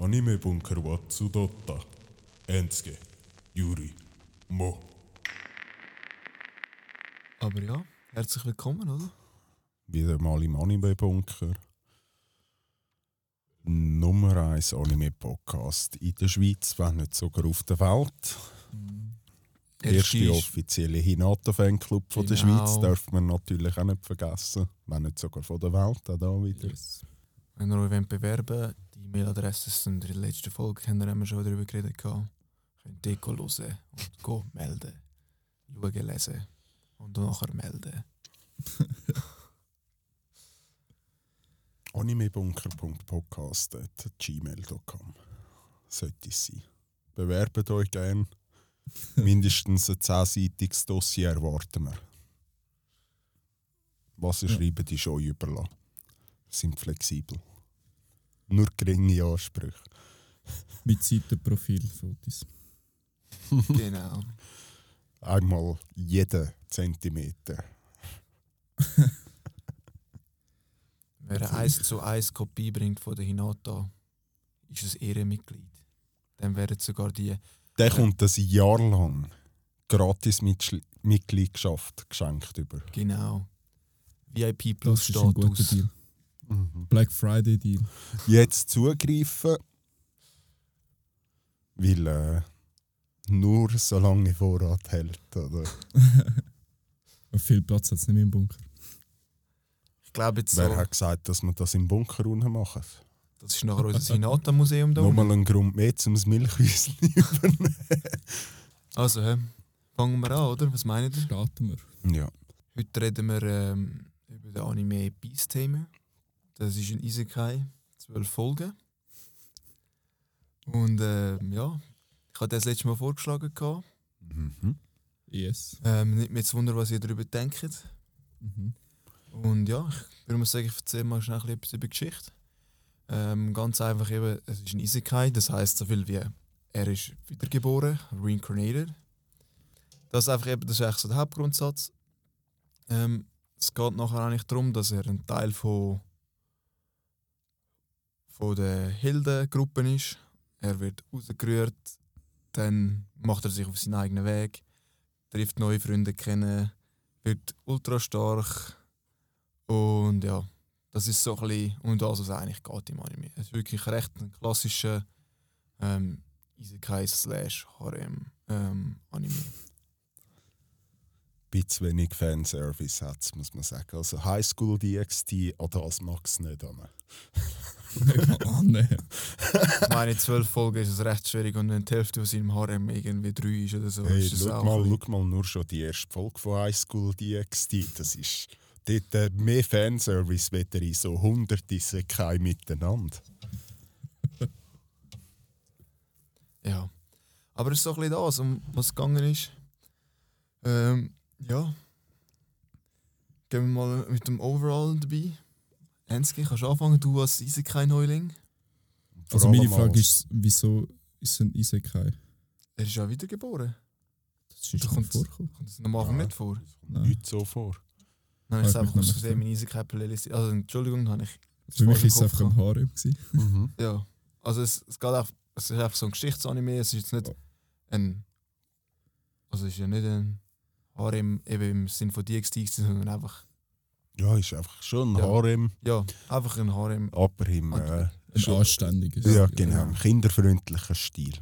Anime Bunker wa Tsudotta. Ensuke. Yuri. Mo. Aber ja, herzlich willkommen, oder? Wieder mal im Anime Bunker. Nummer 1 Anime Podcast in der Schweiz, wenn nicht sogar auf der Welt. Der erste ist- offizielle Hinata-Fanclub von der Genau. Schweiz darf man natürlich auch nicht vergessen. Wenn nicht sogar von der Welt, auch da wieder. Yes. Wenn ihr euch wollt bewerben die E-Mail-Adresse sind in der letzten Folge, haben wir schon darüber geredet. Könnt ihr hören und go melden. Schauen, lesen und dann nachher melden. animebunker.podcast.gmail.com sollte es sein. Bewerbt euch gern. Mindestens ein zehnseitiges Dossier erwarten wir. Was ihr Ja. schreibt, ist euch überlassen. Sind flexibel. Nur geringe Ansprüche. Mit Seitenprofilfotos. genau. Einmal jeden Zentimeter. Wer eine 1 zu 1 Kopie bringt von der Hinata, ist ein Ehrenmitglied. Dann werden sogar die. Der kommt ein Jahr lang gratis Mitschl- Mitgliedschaft geschenkt über. Genau. VIP Plus Das Status. Deal. Black Friday Deal. jetzt zugreifen, weil äh, nur so lange Vorrat hält. Oder? Viel Platz hat es nicht mehr im Bunker. Ich glaube jetzt so, Wer hat gesagt, dass wir das im Bunker unten machen? das ist nachher unser Hinata-Museum da. Nochmal ein Grund mehr, um das Milchhäuschen übernehmen. Also, hä? fangen wir an, oder? Was meint ihr? Starten wir. Ja. Heute reden wir ähm, über den Anime Beast-Thema. Das ist ein Isekai, zwölf Folgen. Und ähm, ja, ich hatte das letzte Mal vorgeschlagen. Gehabt. Mhm. Yes. Ähm, nicht mehr zu wundern, was ihr darüber denkt. Mhm. Und ja, ich würde mal sagen, ich erzähle mal schnell ein bisschen etwas über die Geschichte. Ähm, ganz einfach eben, es ist ein Isekai, das heißt so viel wie er ist wiedergeboren, reincarnated. Das ist einfach eben, das ist eigentlich so der Hauptgrundsatz. Ähm, es geht nachher eigentlich darum, dass er ein Teil von, von der Heldengruppe ist. Er wird rausgerührt, dann macht er sich auf seinen eigenen Weg, trifft neue Freunde kennen, wird ultra stark und ja, das ist so ein bisschen um das, was eigentlich geht im Anime. Es ist wirklich recht ein klassischer ähm, Isekai slash Harem ähm. Bisschen wenig Fanservice hat muss man sagen. Also Highschool DxT, an das mag es nicht an. nee. Ich meine, in zwölf Folgen ist es recht schwierig und wenn die Hälfte von seinem Harem irgendwie drei ist oder so, Hey, ist schau, auch mal, schau mal nur schon die erste Folge von Highschool DxT. Das ist dort äh, mehr Fanservice wieder in so hunderte Sekai miteinander. Ja. Aber es ist so ein bisschen das, um was es gegangen ist. Ähm, ja. Gehen wir mal mit dem Overall dabei. Enski, kannst du anfangen? Du als Isekai-Neuling. Vor Also meine Frage ist, wieso ist ein Isekai? Er ist ja wiedergeboren. Das ist Da schon kommt's- vorgekommen. Kommt das am Anfang Ja. nicht vor? Nein. Nicht so vor. Nein, ich habe einfach aus Versehen meine Isekai-Playlist. Also, Entschuldigung, habe ich. Für mich im ist es einfach ein Harem. Mhm. Ja. Also, es, es, geht einfach, es ist einfach so ein Geschichtsanime. Es ist jetzt nicht ein. Also, es ist ja nicht ein Harem eben im Sinn von DXT, sondern einfach. Ja, ist einfach schon ein Ja. Harem, Ja, einfach ein Harem. aber im, äh, Ein anständiges. ja, genau, im kinderfreundlichen Stil.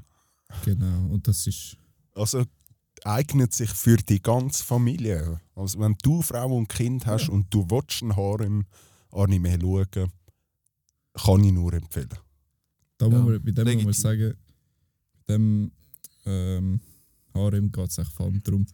Genau. Und das ist. Also eignet sich für die ganze Familie. Also wenn du Frau und Kind hast Ja. und du willst ein Harem-Anime schauen, kann ich nur empfehlen. Da Ja, muss man, bei dem muss legitim. man sagen, bei dem ähm, Harem geht es vor allem darum,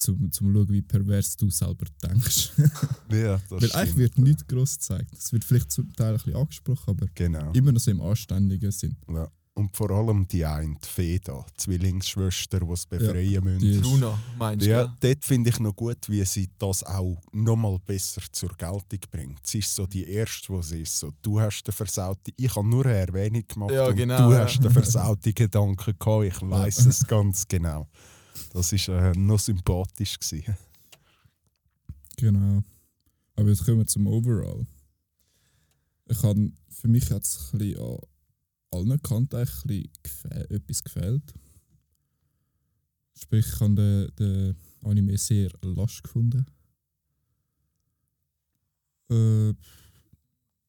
zum, zum schauen, wie pervers du selber denkst. Ja, das Weil eigentlich wird nichts gross gezeigt. Es wird vielleicht zum Teil ein bisschen angesprochen, aber Genau. immer noch so im anständigen Sinn. Ja. Und vor allem die eine, die Feda, die Zwillingsschwester, die es befreien müssen. die- Luna, meinst du? Ja, gell? dort finde ich noch gut, wie sie das auch nochmal besser zur Geltung bringt. Sie ist so die erste, wo sie ist so, du hast den versauten, ich habe nur eine Erwähnung gemacht Ja, und genau, du ja. hast den versauten Gedanken gehabt, ich weiß es ganz genau. Das war äh, noch sympathisch. Gewesen. Genau. Aber jetzt kommen wir zum Overall. Ich kann, für mich hat es an allen Kanten ein etwas gefehlt. Sprich, ich habe den, den Anime sehr lasch gefunden. Äh,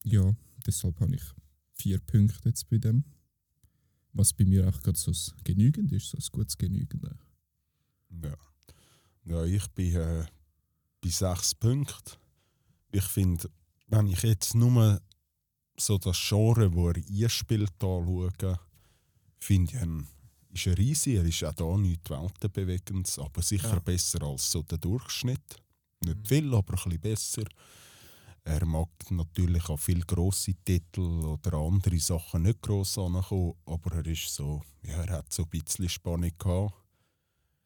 ja, deshalb habe ich vier Punkte jetzt bei dem. Was bei mir auch gerade so genügend ist, so ein gutes Genügend. eigentlich. Ja. ja, ich bin äh, bei sechs Punkten. Ich finde, wenn ich jetzt nur so das Genre, wo er einspielt, anschaue, finde ich, ihn- ist er riesig. Er ist auch da nichts weltenbewegendes, aber sicher Ja. besser als so der Durchschnitt. Nicht Mhm. viel, aber ein bisschen besser. Er mag natürlich auch viele grosse Titel oder andere Sachen nicht gross ankommen, aber er ist so, ja, er hat so ein bisschen Spannung gehabt.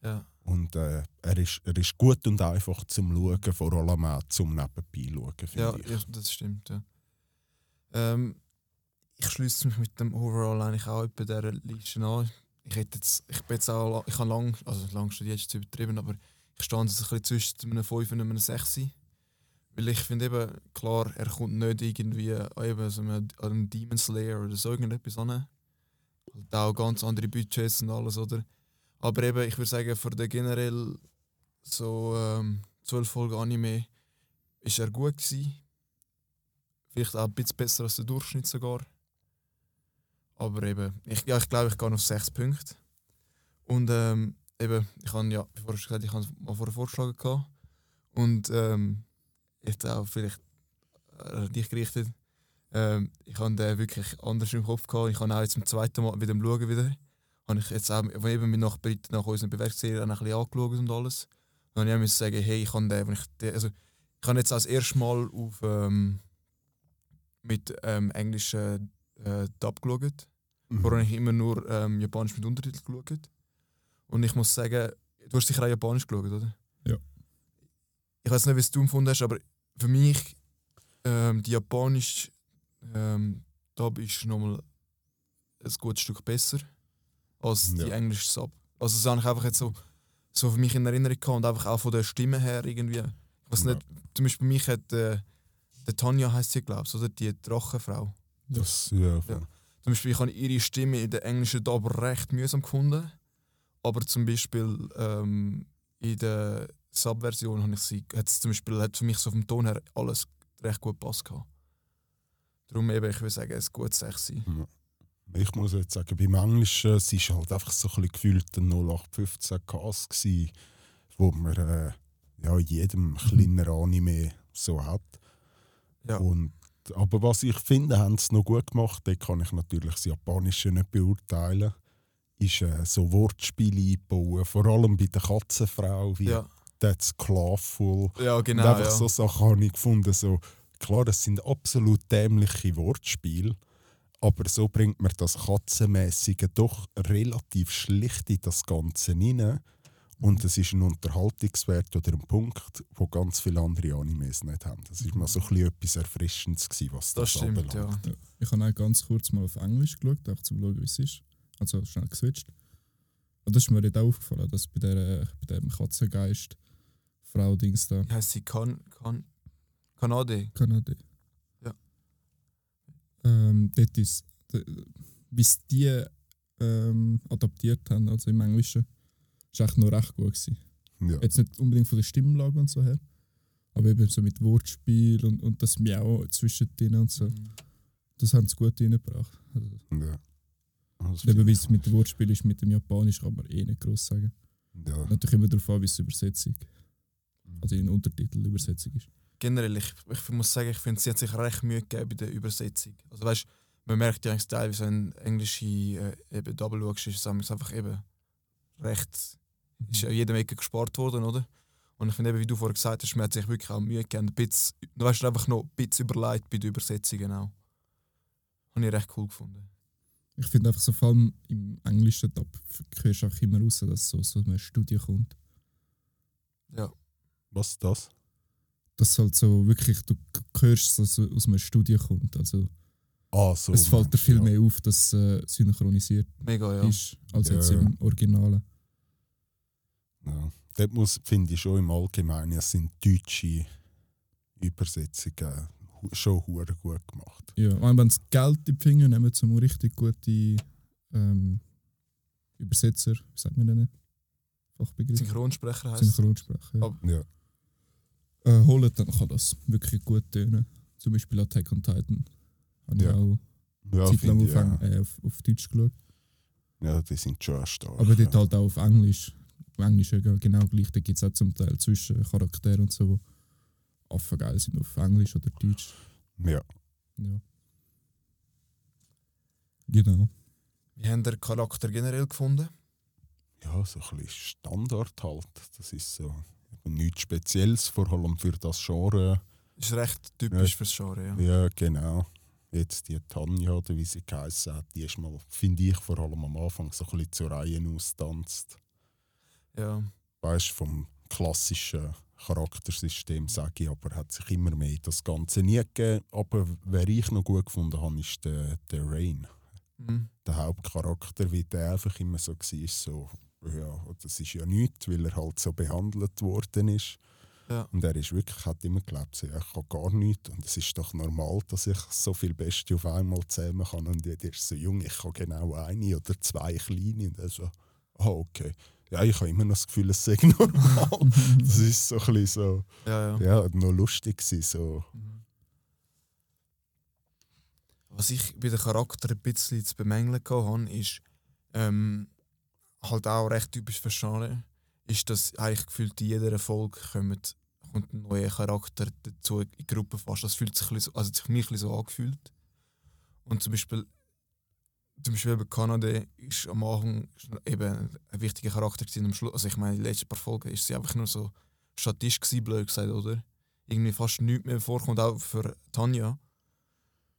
Ja. Und äh, er, ist, er ist gut und einfach zum Schauen, vor allem auch zum Nebenbei schauen, finde Ja, ich. ja, das stimmt, ja. Ähm, ich schließe mich mit dem Overall eigentlich auch bei dieser Liste an. Ich, hätte jetzt, ich bin jetzt auch, ich habe lang, also lang studiert, ist übertrieben, aber ich stand jetzt ein bisschen zwischen einem 5 und einem 6. Weil ich finde eben, klar, er kommt nicht irgendwie eben so einem, an einen Demon Slayer oder so irgendetwas an. Halt auch ganz andere Budgets und alles, oder? Aber eben, ich würde sagen, für den generell so ähm, 12 Folgen Anime ist er gut gewesen. Vielleicht auch ein bisschen besser als der Durchschnitt sogar. Aber eben, ich, ja, ich glaube, ich gehe auf 6 Punkte. Und ähm, eben, ich habe ja, vorher schon gesagt, ich habe mal vorher vorgeschlagen gehabt. Und ähm, jetzt auch vielleicht äh, dich gerichtet. Ähm, ich habe den wirklich anders im Kopf gehabt. Ich habe auch jetzt zum zweiten Mal wieder Schauen wieder. Habe ich jetzt auch wo eben mit nach, nach unserer Bewertungsserie auch ein bisschen angeschaut und alles. Dann habe ich sagen, hey, ich habe den, ich den, also ich habe jetzt als erstes Mal auf ähm, mit ähm, englischen äh, Dub geschaut. Mhm. Vorher habe ich immer nur ähm, Japanisch mit Untertitel geschaut. Und ich muss sagen, du hast sicher auch Japanisch geschaut, oder? Ja. Ich weiß nicht, wie es du empfunden hast, aber für mich ähm, die Japanisch ähm, Dub ist nochmal ein gutes Stück besser als die Ja. englische Sub. Also das habe ich einfach jetzt so, so für mich in Erinnerung gehabt und einfach auch von der Stimme her irgendwie. Ich weiß Ja. nicht, zum Beispiel bei mich hat äh, der Tanja heißt sie, glaube ich, oder die Drachenfrau. Das, ja, Ja. Zum Beispiel, ich habe ihre Stimme in der englischen Dub recht mühsam gefunden. Aber zum Beispiel ähm, in der Sub-Version habe ich sie, hat es zum Beispiel hat für mich so vom Ton her alles recht gut gepasst. Darum eben, ich würde sagen, es gut 6 sein. Ich muss jetzt sagen, beim Englischen, es war halt einfach so ein bisschen gefühlt ein 0815 Cast, gewesen, wo man äh, ja, in jedem kleinen Anime so hat. Ja. Und, aber was ich finde, haben sie noch gut gemacht, da kann ich natürlich das Japanische nicht beurteilen, ist äh, so Wortspiele einbauen, vor allem bei der Katzenfrau, wie Ja, «That's Clawful». ja genau. und einfach ja. so Sachen habe ich gefunden, so, klar, das sind absolut dämliche Wortspiele, aber so bringt man das Katzenmäßige doch relativ schlicht in das Ganze rein. Und es ist ein Unterhaltungswert oder ein Punkt, wo ganz viele andere Animes nicht haben. Das ist mal so ein bisschen etwas Erfrischendes, gewesen, was das, das stimmt, ja. anbelangt. Ja. Ich habe auch ganz kurz mal auf Englisch geschaut, auch zum schauen, wie es ist. Also schnell geswitcht. Und das ist mir auch aufgefallen, dass bei, der, bei dem Katzengeist Frau Dings da, Wie heißt sie? Kan, kan, Kanade. Kanada. Ähm, dort ist, wie sie die ähm, adaptiert haben, also im Englischen, ist echt noch recht gut gewesen. Ja. Jetzt nicht unbedingt von der Stimmlage und so her, aber eben so mit Wortspiel und, und das Miau zwischendrin und so. Mhm. Das haben sie gut reingebracht. Also, Ja. Das eben wie es mit dem Wortspiel ist, mit dem Japanisch kann man eh nicht groß sagen. Ja. Natürlich immer darauf an, wie es Übersetzung, also in Untertitelübersetzung ist. Generell, ich, ich muss sagen, ich finde, sie hat sich recht Mühe gegeben bei der Übersetzung. Also weißt, man merkt ja eigentlich teilweise, wenn englische äh, eben Double schaust, ist es einfach eben recht, ist ja jede Ecke gespart worden, oder? Und ich finde eben, wie du vorher gesagt hast, man hat sich wirklich auch Mühe gegeben, ein bisschen, du weißt, einfach noch ein bisschen überlegt bei den Übersetzungen auch. Habe ich recht cool gefunden. Ich finde einfach so, vor allem im Englischen, da hörst du auch immer raus, dass so, so eine Studie kommt. Ja, Was ist das? Dass halt so wirklich, du hörst, dass es aus einer Studie kommt. Also Ah, so. es fällt dir viel ja. mehr auf, dass es äh, synchronisiert mega, ja. ist, als Ja, jetzt im Originalen. Ja. Dort muss, finde ich schon im Allgemeinen, es sind deutsche Übersetzungen schon hure gut gemacht. Ja, und wenn sie Geld in die Finger nehmen, zum richtig gute ähm, Übersetzer, wie sagt man denn? Fachbegriff? Synchronsprecher heisst Synchronsprecher. Ja. Aber- Ja. Äh, holen, dann kann das wirklich gut tönen. Zum Beispiel Attack on Titan. Habe Ja. ich auch Ja, Zeit lang auf, ja. äh, auf, auf Deutsch geschaut. ja, die sind schon stark. Aber dort ja. halt auch auf Englisch. Auf Englisch ja genau gleich. Da gibt es auch zum Teil zwischen Charakteren und so, die affengeil sind auf Englisch oder Deutsch. Ja. Ja. Genau. Wie haben der Charakter generell gefunden? ja, so ein bisschen Standard halt. Das ist so nichts Spezielles, vor allem für das Genre. Ist recht typisch Ja. fürs Genre, ja. Ja, genau. Jetzt die Tanja, oder wie sie geheißen hat, die ist mal, finde ich, vor allem am Anfang so ein bisschen zur Reihe austanzt. ja. Weißt vom klassischen Charaktersystem, sage ich, aber hat sich immer mehr das Ganze nie gegeben. Aber wer ich noch gut gefunden habe, ist der, der Rain. Mhm. der Hauptcharakter, wie der einfach immer so war, so, ja, das ist ja nichts, weil er halt so behandelt worden ist. Ja. Und er ist wirklich, hat immer geglaubt, so, ja, ich kann gar nichts und es ist doch normal, dass ich so viel Beste auf einmal zähmen kann. Und jeder ist so jung, ich kann genau eine oder zwei kleine. Und er so, ah, okay. Ja, ich habe immer noch das Gefühl, es sei normal. das ist so ein bisschen so, Ja, ja. ja, noch lustig gewesen, so. Was ich bei den Charakter ein bisschen zu bemängeln hatte, ist ähm, halt auch recht typisch Genre, ist, dass eigentlich gefühlt in jeder Folge kommt, kommt ein neuer Charakter dazu in die Gruppe fast. Das fühlt sich so, also sich mir so angefühlt. Und zum Beispiel, zum Beispiel eben Kanada ist am Anfang eben ein wichtiger Charakter gewesen, am Schluss. Also ich meine, in den letzten paar Folgen ist sie einfach nur so Statist gewesen, blöd gesagt, oder? Irgendwie fast nichts mehr vorkommt, auch für Tanja.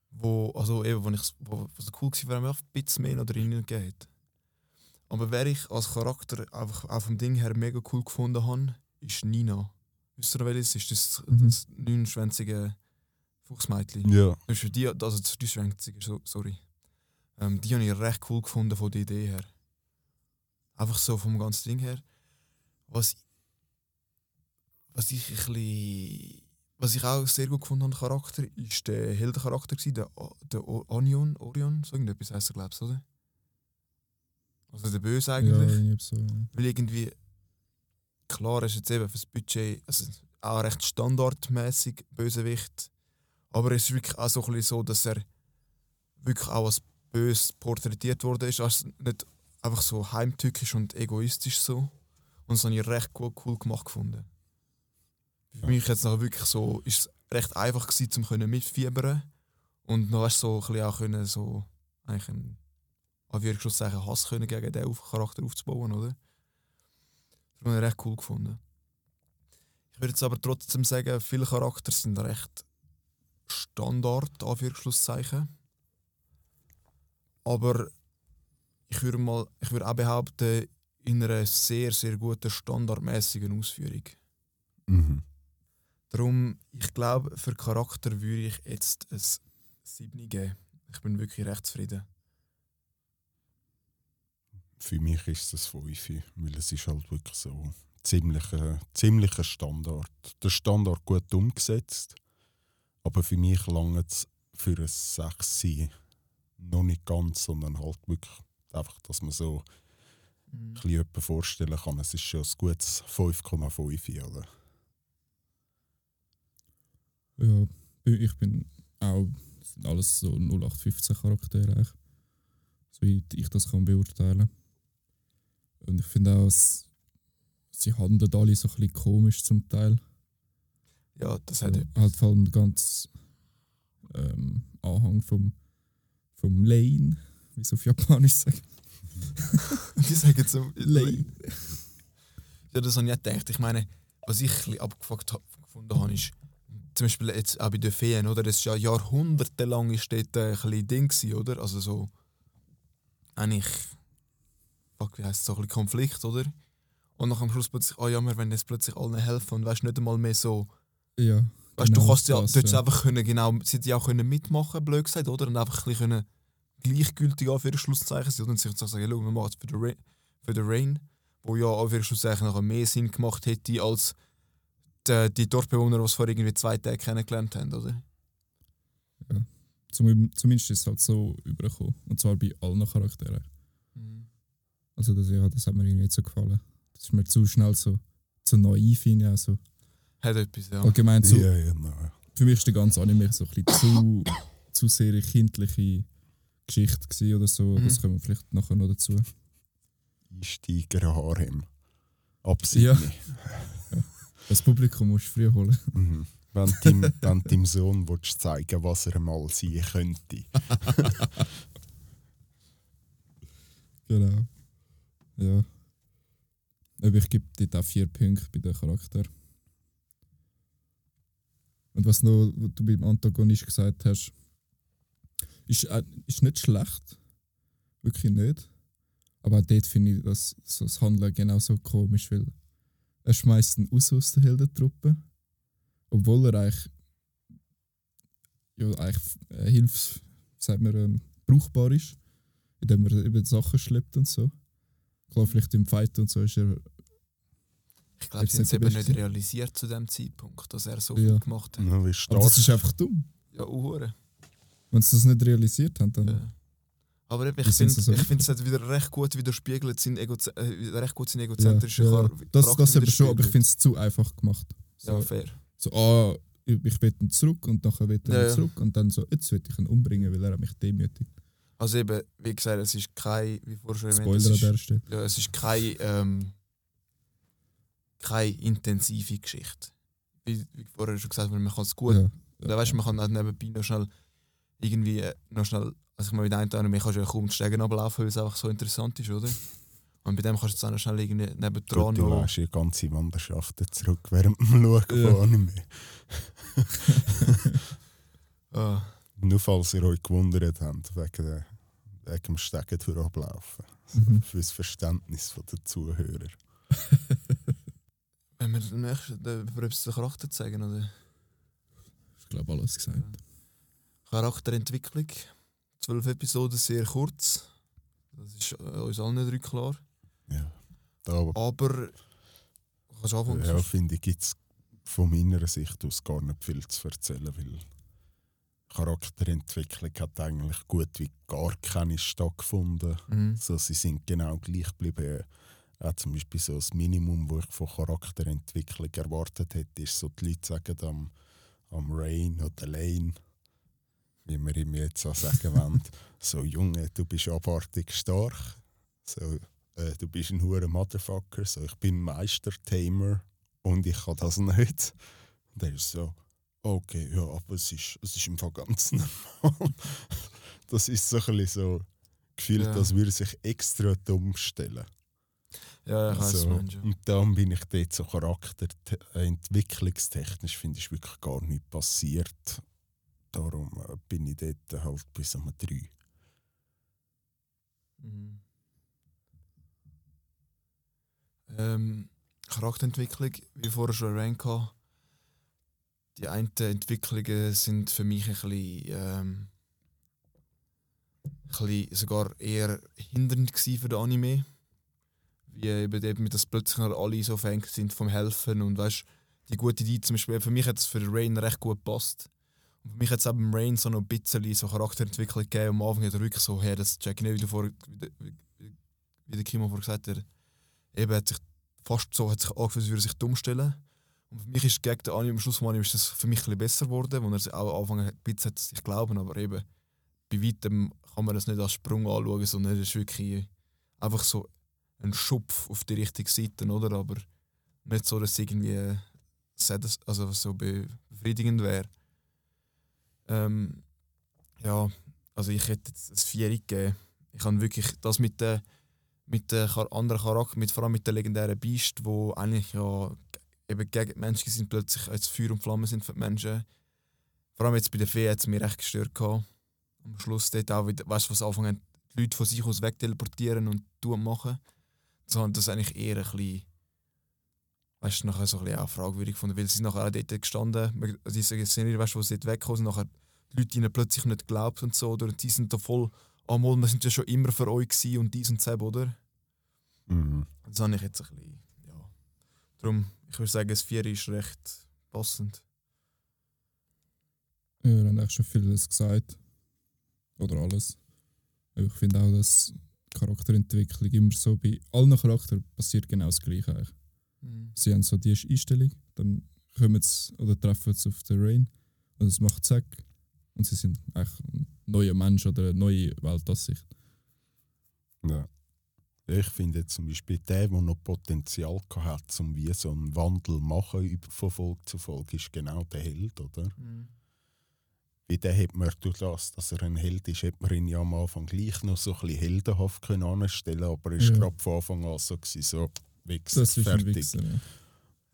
Wo, also eben, wo ich, wo, was cool war, mir einfach ein bisschen mehr noch drin hat. Aber wer ich als Charakter einfach auch vom Ding her mega cool gefunden habe, ist Nina. Wisst ihr, welches ist? Das, Mhm. das neunschwänzige Fuchsmädchen. Ja, Das ist die, also das Düschwänzige, so, sorry. Ähm, die habe ich recht cool gefunden von der Idee her. Einfach so vom ganzen Ding her. Was, was ich ein bisschen, was ich auch sehr gut gefunden habe, Charakter, ist der Heldencharakter der, der Onion, Orion, so irgendetwas heisst er, glaubst du, oder? Also der Böse Ja, eigentlich. irgendwie so. ja. Weil irgendwie, klar ist jetzt eben fürs Budget also auch recht standardmäßig Bösewicht. Aber es ist wirklich auch so, ein so, dass er wirklich auch als böse porträtiert wurde. Ist also nicht einfach so heimtückisch und egoistisch so. Und das habe ich recht cool, cool gemacht gefunden. Für Ja. mich jetzt noch wirklich so, ist es recht einfach gewesen, können mitfiebern und noch weißt, so ein bisschen auch können so eigentlich einen Anführungszeichen Hass können gegen den auf Charakter aufzubauen, oder? Das habe ich recht cool gefunden. Ich würde jetzt aber trotzdem sagen, viele Charakter sind recht Standard, Anführungszeichen. Aber ich würde mal, ich würde auch behaupten, in einer sehr, sehr guten, standardmäßigen Ausführung. mhm. Darum, ich glaube, für Charakter würde ich jetzt ein 7 geben. Ich bin wirklich recht zufrieden. Für mich ist es 5, weil es ist halt wirklich so ziemlich, äh, ziemlich ein Standard. Der Standard gut umgesetzt, aber für mich lange es für ein 6 sein. Noch nicht ganz, sondern halt wirklich einfach, dass man so ein bisschen jemanden vorstellen kann. Es ist schon ein gutes 5,5, oder? Ja, ich bin auch, sind alles so 0815 Charaktere eigentlich. So wie ich das kann beurteilen. Und ich finde auch, es, sie handeln alle so ein bisschen komisch zum Teil. Ja, das hat halt vor allem der ganze ähm, Anhang vom, vom Lane, wie sie auf Japanisch sagen. Die sagen so Lane. Ja, das habe ich auch gedacht. Ich meine, was ich ein bisschen abgefuckt hab, gefunden habe, ist zum Beispiel jetzt auch bei den Feen, oder? Das ist ja jahrhundertelang ist dort ein bisschen Ding gewesen, oder? Also so eigentlich fuck, wie heisst es, so ein bisschen Konflikt, oder? Und nach am Schluss plötzlich, oh ja, wir wollen jetzt plötzlich allen helfen und weißt nicht einmal mehr so, Ja. weißt genau du, kannst ja das, dort ja. einfach können, genau, sie ja auch können mitmachen, blöd gesagt, oder? Und einfach ein bisschen können gleichgültig auf ihre Schlusszeichen sein und sich sagen, schau, wir machen es für den Rain, für den Rain wo ja auf ihre Schlusszeichen nachher mehr Sinn gemacht hätte als die, die Dorfbewohner, die es vor irgendwie zwei Tagen kennengelernt haben, oder? Zum, zumindest ist es halt so übergekommen. Und zwar bei allen Charakteren. Also das, ja, das hat mir nicht so gefallen. Das ist mir zu schnell so, zu naiv finde ich auch so. Hat etwas, ja. Allgemein so, Ja, ja, nein. für mich ist der ganze Anime so ein bisschen zu, zu sehr eine kindliche Geschichte gewesen oder so. Mhm. Das kommen wir vielleicht nachher noch dazu. Einsteiger Harem. Absichtlich. Das Publikum musst du früh holen. Mhm. Wenn wenn deinem Sohn willst zeigen was er mal sein könnte. Genau. Ja. Aber ich gebe dir da vier Punkte bei den Charakter. Und was noch, was du beim Antagonist gesagt hast, ist, äh, ist nicht schlecht. Wirklich nicht. Aber auch dort finde ich das, so das Handeln genauso komisch, weil er schmeißt ihn aus aus der Heldentruppe, obwohl er eigentlich, ja, eigentlich äh, hilfs, sagt man, ähm, brauchbar ist, indem er eben Sachen schleppt und so. Klar, vielleicht im Fight und so ist er Ich glaube, Jetzt sie haben es eben nicht realisiert zu dem Zeitpunkt, dass er so Ja. viel gemacht hat. Ja, wie Aber stark. das ist einfach dumm. Ja, uhure. Wenn sie das nicht realisiert haben, dann. Ja. Aber eben, ich finde, so? ich finde, es hat wieder recht gut widerspiegelt, sein Ego, äh, recht gut sein egozentrischen ja, ja. Das, Charakter das eben schon, aber ich finde es zu einfach gemacht. So, Ja, fair. so ah, ich, ich will ihn zurück und nachher will er Ja, zurück und dann so, jetzt will ich ihn umbringen, weil er mich demütigt. Also eben, wie gesagt, es ist kein, wie vorher schon erwähnt, Spoiler es an ist, der Stelle. ja, es ist keine, ähm, keine intensive Geschichte. Wie, wie vorher schon gesagt man kann es gut Ja, Da weißt du, man kann auch nebenbei noch schnell irgendwie äh, noch schnell, also ich meine, mit einem Anime kannst du ja kaum die Stegen ablaufen, weil es einfach so interessant ist, oder? Und bei dem kannst du jetzt auch noch schnell irgendwie nebendran Du noch. lässt die ganze Wanderschaften zurück während dem Schauen Ja. von Anime. Ah, Nur falls ihr euch gewundert habt, wegen, der, wegen dem Stegen durchlaufen. Mhm. Fürs Verständnis der Zuhörer. wenn wir den nächsten zu den Charakter zeigen, oder? Ich glaube, alles gesagt. Charakterentwicklung. Zwölf Episoden, sehr kurz. Das ist äh, uns allen drei klar. Ja. Da Aber. Kannst du anfangen? ja, finde ich, gibt es von meiner Sicht aus gar nicht viel zu erzählen, weil Charakterentwicklung hat eigentlich gut wie gar keine stattgefunden. Mhm. So, sie sind genau gleich geblieben. Auch zum Beispiel so das Minimum, das ich von Charakterentwicklung erwartet hätte, ist so, die Leute sagen am, am Rain oder Lane, wie wir ihm jetzt auch sagen wollen, so Junge, du bist abartig stark, so, äh, du bist ein hoher Motherfucker, so, ich bin Meister-Tamer und ich kann das nicht. Und er ist so, okay, ja, aber es ist, es ist im Fall ganz normal. das ist so ein so gefühlt, Ja. als würde sich extra dumm stellen. Ja, ich weiß, So, Mensch. und dann bin ich dort so charakterentwicklungstechnisch finde ich wirklich gar nichts passiert. Darum äh, bin ich dort halt bis um 3. Mhm. Ähm, Charakterentwicklung, wie vorher schon erwähnt habe, die einen Entwicklungen sind für mich ein bisschen, ähm, ein bisschen sogar eher hindernd für den Anime. Wie eben, eben dass plötzlich alle so Fans sind vom Helfen und weißt die gute Idee zum Beispiel, für mich hat es für Rain recht gut gepasst. Und für mich hat es beim Rain so noch ein bisschen so Charakterentwicklung gegeben. Am Anfang hat er wirklich so, hey, das check ich nicht, wie, du vor, wie, wie, wie der Kimo vorher gesagt hat. Eben hat sich fast so hat sich angefühlt, als würde er sich dumm stellen. Und für mich ist gegen den Anime, am Schluss vom Anime ist das für mich ein besser geworden, wo er auch am Anfang ein bisschen hat sich glauben, aber eben bei weitem kann man das nicht als Sprung anschauen, sondern es ist wirklich einfach so ein Schupf auf die richtige Seite, oder? Aber nicht so, dass es irgendwie also so be- befriedigend wäre. Ähm, ja, also ich hätte jetzt ein Vieri gegeben. Ich habe wirklich das mit den mit Char- anderen Charakter, mit, vor allem mit den legendären Beast, wo eigentlich ja eben gegen die Menschen sind, plötzlich als Feuer und Flamme sind für die Menschen. Vor allem jetzt bei der Fee hat es mich recht gestört gehabt. Am Schluss dort auch wieder, weißt du, was anfangen, die Leute von sich aus wegteleportieren und tun machen. Sondern das eigentlich eher ein bisschen, weißt du, nachher so ein bisschen auch fragwürdig gefunden, weil sie sind nachher auch dort gestanden, diese Szenerie, weißt du, wo sie dort weggekommen sind, nachher die Leute ihnen plötzlich nicht geglaubt und so, oder? Die sind da voll, ah, mal, wir sind ja schon immer für euch gewesen und dies und das, oder? Mhm. Das habe ich jetzt ein bisschen, ja. Darum, ich würde sagen, das 4 ist recht passend. Ja, wir haben eigentlich schon vieles gesagt. Oder alles. Aber ich finde auch, dass Charakterentwicklung immer so bei allen Charakteren passiert genau das Gleiche eigentlich. Mhm. Sie haben so die Einstellung, dann kommen sie oder treffen sie auf den Rain und es macht Zack und sie sind eigentlich ein neuer Mensch oder eine neue Weltansicht. Ja. Ich finde zum Beispiel der, der noch Potenzial gehabt hat, um wie so einen Wandel machen über- von Folge zu Folge, ist genau der Held, oder? Mhm. Wie der hat man durch das, dass er ein Held ist, hat man ihn ja am Anfang gleich noch so ein bisschen heldenhaft können anstellen aber er ist Ja. gerade von Anfang an so, gewesen, so Wichser, fertig. Wichser. Ja.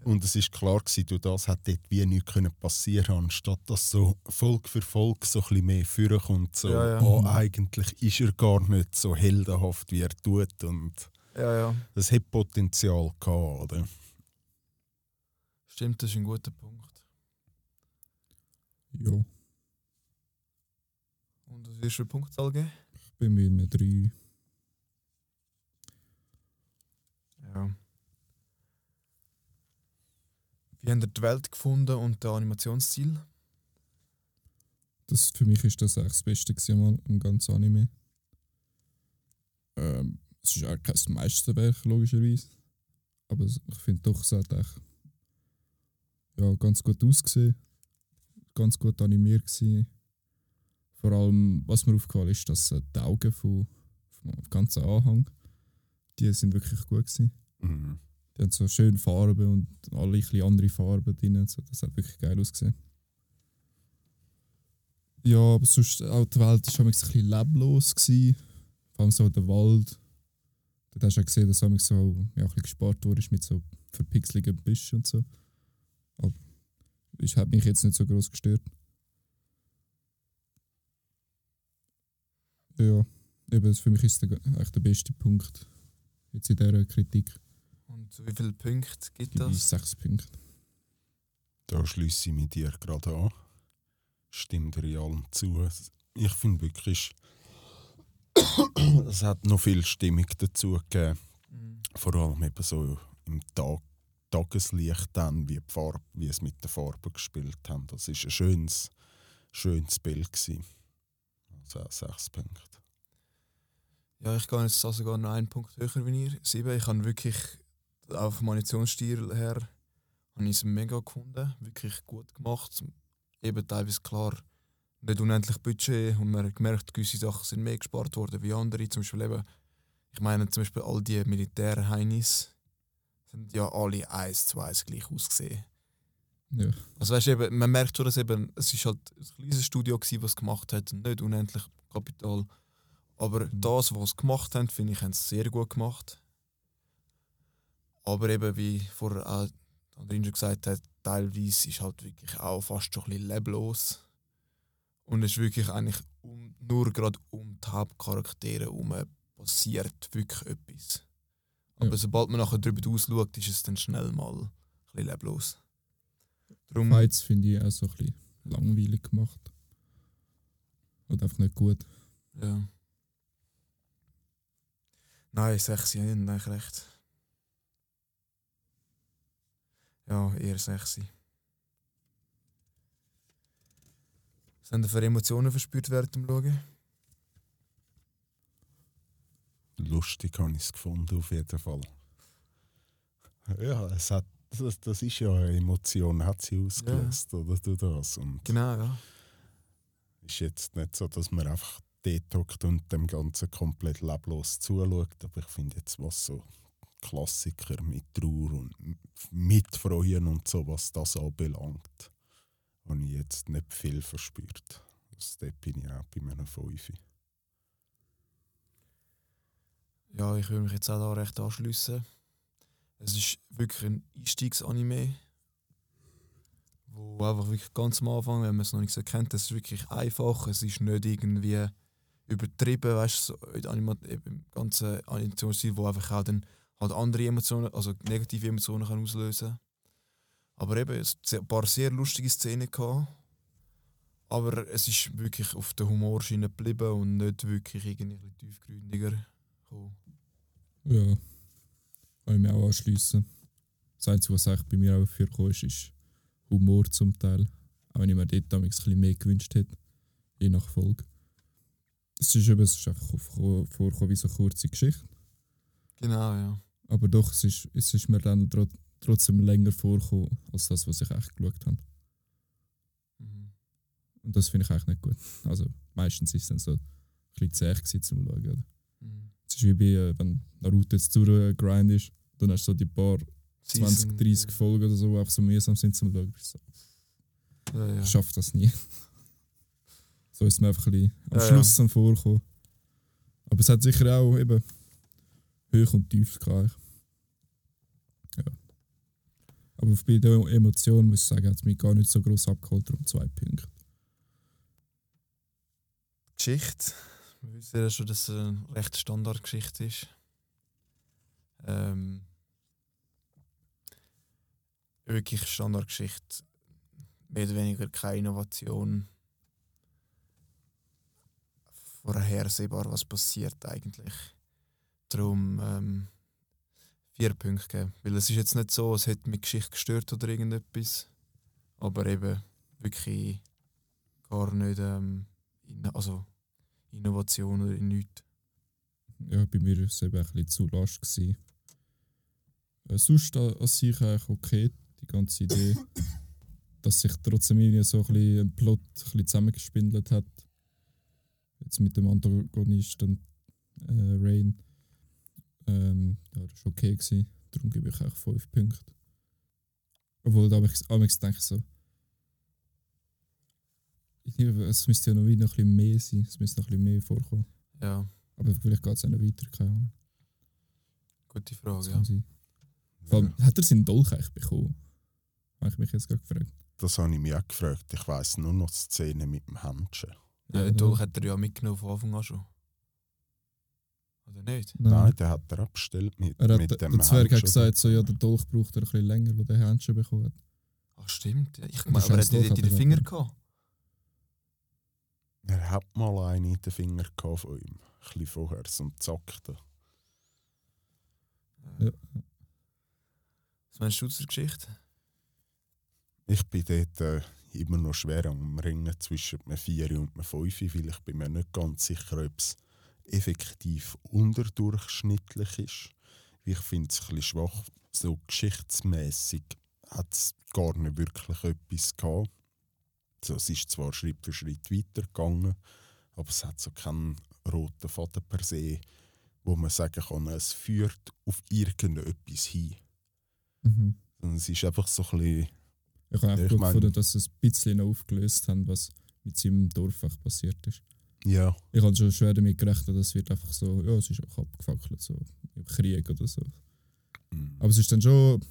Und es ist klar gewesen, durch das hat dort wie nichts können passieren, anstatt dass so Folge für Folge so ein bisschen mehr vorkommt. So, Ja, ja. Oh, eigentlich ist er gar nicht so heldenhaft, wie er tut. Und Ja, ja. das hat Potenzial gehabt, oder? Stimmt, das ist ein guter Punkt. ja, Und was wirst du eine Punktzahl geben? ich bin mit einem 3. Ja. Wie habt ihr die Welt gefunden und den Animationsstil? Das, für mich ist das eigentlich das Beste gewesen, mal im ganzen Anime. Ähm, es ist auch kein Meisterwerk, logischerweise. Aber ich finde doch, es hat echt ja, ganz gut ausgesehen. Ganz gut animiert gewesen. Vor allem, was mir aufgefallen ist, dass äh, die Augen vom, vom ganzen Anhang, die sind wirklich gut gewesen. Mhm. Die haben so schöne Farben und alle ein andere Farben drin. So. Das hat wirklich geil ausgesehen. Ja, aber sonst auch die Welt war ein bisschen leblos. Gewesen. Vor allem so der Wald. Dort hast du auch gesehen, dass manchmal so ja, ein bisschen gespart wurde mit so verpixeligen Büschen und so. Aber es hat mich jetzt nicht so groß gestört. Ja, eben, für mich ist der, eigentlich der beste Punkt jetzt in dieser Kritik. Zu wie viele Punkte gibt ich das? sechs Punkte. Da schließe ich mich dir gerade an. Stimmt dir in allem zu. Ich finde wirklich, es hat noch viel Stimmung dazu gegeben. Mhm. Vor allem eben so im Tag, Tageslicht dann, wie, die Farbe, wie es mit den Farben gespielt haben. Das ist ein schönes, schönes Bild gewesen. Also sechs Punkte. Ja, ich gehe jetzt also sogar noch einen Punkt höher wie ihr. Sieben. Ich habe wirklich, auch vom Animationsstil her, habe ich es mega gefunden. Wirklich gut gemacht. Eben teilweise klar, nicht unendlich Budget und man hat gemerkt, gewisse Sachen sind mehr gespart worden wie andere. Zum Beispiel eben, ich meine zum Beispiel all die Militärheinis sind ja alle eins zu eins gleich ausgesehen. Ja. Also weißt eben, man merkt schon, dass eben, es ist halt ein kleines Studio war, was es gemacht hat, nicht unendlich Kapital. Aber das, was sie gemacht haben, finde ich, haben sie sehr gut gemacht. Aber eben, wie vorher auch Andrin schon gesagt hat, teilweise ist halt wirklich auch fast schon ein bisschen leblos. Und es ist wirklich eigentlich um, nur gerade um die Hauptcharaktere herum passiert wirklich etwas. Aber Ja. sobald man nachher darüber ausschaut, ist es dann schnell mal ein bisschen leblos. Darum, Fights finde ich auch so ein bisschen langweilig gemacht. Oder einfach nicht gut. Ja. Nein, sexy, ja, nicht eigentlich recht. Ja, eher sexy. Was haben ihr für Emotionen verspürt während dem Schauen? Lustig habe ich es gefunden, auf jeden Fall. Ja, es hat, das, das ist ja eine Emotion, hat sie ausgelöst, oder du das? Und Genau, ja. ist jetzt nicht so, dass man einfach dort hockt und dem Ganzen komplett leblos zuschaut, aber ich finde jetzt, was so Klassiker mit Trauer und Mitfreuen und so, was das anbelangt, habe ich jetzt nicht viel verspürt. Dort bin ich auch bei meiner Fünfe. Ja, ich würde mich jetzt auch da recht anschliessen. Es ist wirklich ein Einstiegsanime, wo einfach wirklich ganz am Anfang, wenn man es noch nicht so kennt, es ist wirklich einfach. Es ist nicht irgendwie übertrieben, weißt du, so im ganzen Animationsstil, wo einfach auch dann halt andere Emotionen, also negative Emotionen kann auslösen. Aber eben, es ein paar sehr lustige Szenen gehabt. Aber es ist wirklich auf der Humorschiene geblieben und nicht wirklich irgendwie tiefgründiger gekommen. Ja. Kann ich mich auch anschliessen. Das Einzige, was eigentlich bei mir auch vorgekommen ist, ist Humor zum Teil. Auch wenn ich mir dort damals bisschen mehr gewünscht hätte. Je nach Folge. Es ist, eben, es ist einfach vor- vorgekommen wie so eine kurze Geschichte. Genau, ja. Aber doch, es ist, es ist mir dann tro trotzdem länger vorgekommen, als das, was ich echt geschaut habe. Mhm. Und das finde ich eigentlich nicht gut. Also meistens ist es dann so ein bisschen zäh gewesen zum Schauen. Oder? Mhm. Es ist wie bei, äh, wenn Naruto jetzt durchgegrind ist, dann hast du so die paar 20, Season- 30 Folgen oder so, die einfach so mühsam sind zum Schauen. Ich so, Ja, ja. ich schaffe das nie. so ist es mir einfach ein bisschen am Ja, Schluss dann vorgekommen. Aber es hat sicher auch eben Höch und Tief gehabt. Ja. Aber bei der Emotion muss ich sagen, hat es mich gar nicht so groß abgeholt, um zwei Punkte. Geschichte. Wir wissen ja schon, dass es eine recht Standardgeschichte ist. Ähm, wirklich Standardgeschichte. Mehr oder weniger keine Innovation. Vorhersehbar, was passiert eigentlich. Darum ähm, vier Punkte geben. Weil es ist jetzt nicht so, es hätte mit Geschichte gestört oder irgendetwas. Aber eben wirklich gar nicht ähm, in, also Innovation oder in nichts. Ja, bei mir war es eben ein bisschen zu lasch. Gewesen. Äh, sonst an sich eigentlich okay, die ganze Idee. dass sich trotzdem so ein, bisschen ein Plot ein bisschen zusammengespindelt hat. Jetzt mit dem Antagonisten äh, Rain. Ähm, ja, das war okay. Gewesen. Darum gebe ich eigentlich 5 Punkte. Obwohl, da habe ich denke ich so. irgendwie, Es müsste ja noch wieder ein bisschen mehr sein. Es müsste noch ein bisschen mehr vorkommen. Ja, Aber vielleicht geht es ja noch weiter, keine Ahnung. gute Frage. Ja. sein. Allem, hat er seinen Dolch eigentlich bekommen? Habe ich mich jetzt gerade gefragt. Das habe ich mich auch gefragt. Ich weiss nur noch die Szene mit dem Händchen. Ja, den Dolch hat er ja mitgenommen von Anfang an schon. Oder nicht? Nein. Nein, den hat er abgestellt mit, er hat, mit dem der Zwerg hat gesagt, so, ja, der Dolch braucht er ein bisschen länger, wo der Händchen bekommen hat. Ach, stimmt. Ich Der meine, aber er hat dort in den er Finger gehabt. Er hat mal einen in den Finger gehabt von ihm. Ein bisschen vorher, so ein Zackter. Ja. Was meinst du zur Geschichte? Ich bin dort äh, immer noch schwer am Ringen zwischen einem 4 und einem 5, weil ich bin mir nicht ganz sicher, ob es effektiv unterdurchschnittlich ist. Ich finde es ein bisschen schwach. So geschichtsmäßig hat es gar nicht wirklich etwas gehabt. So, es ist zwar Schritt für Schritt weitergegangen, aber es hat so keinen roten Faden per se, wo man sagen kann, es führt auf irgendetwas hin. Mhm. Sondern es ist einfach so ein bisschen Ich habe auch ich gut gefunden, dass sie es ein bisschen aufgelöst haben, was mit seinem Dorf passiert ist. Ja, Ich habe schon schwer damit gerechnet, dass es wird einfach so, ja, es ist einfach abgefackelt, so im Krieg oder so. mm, Aber es ist dann schon,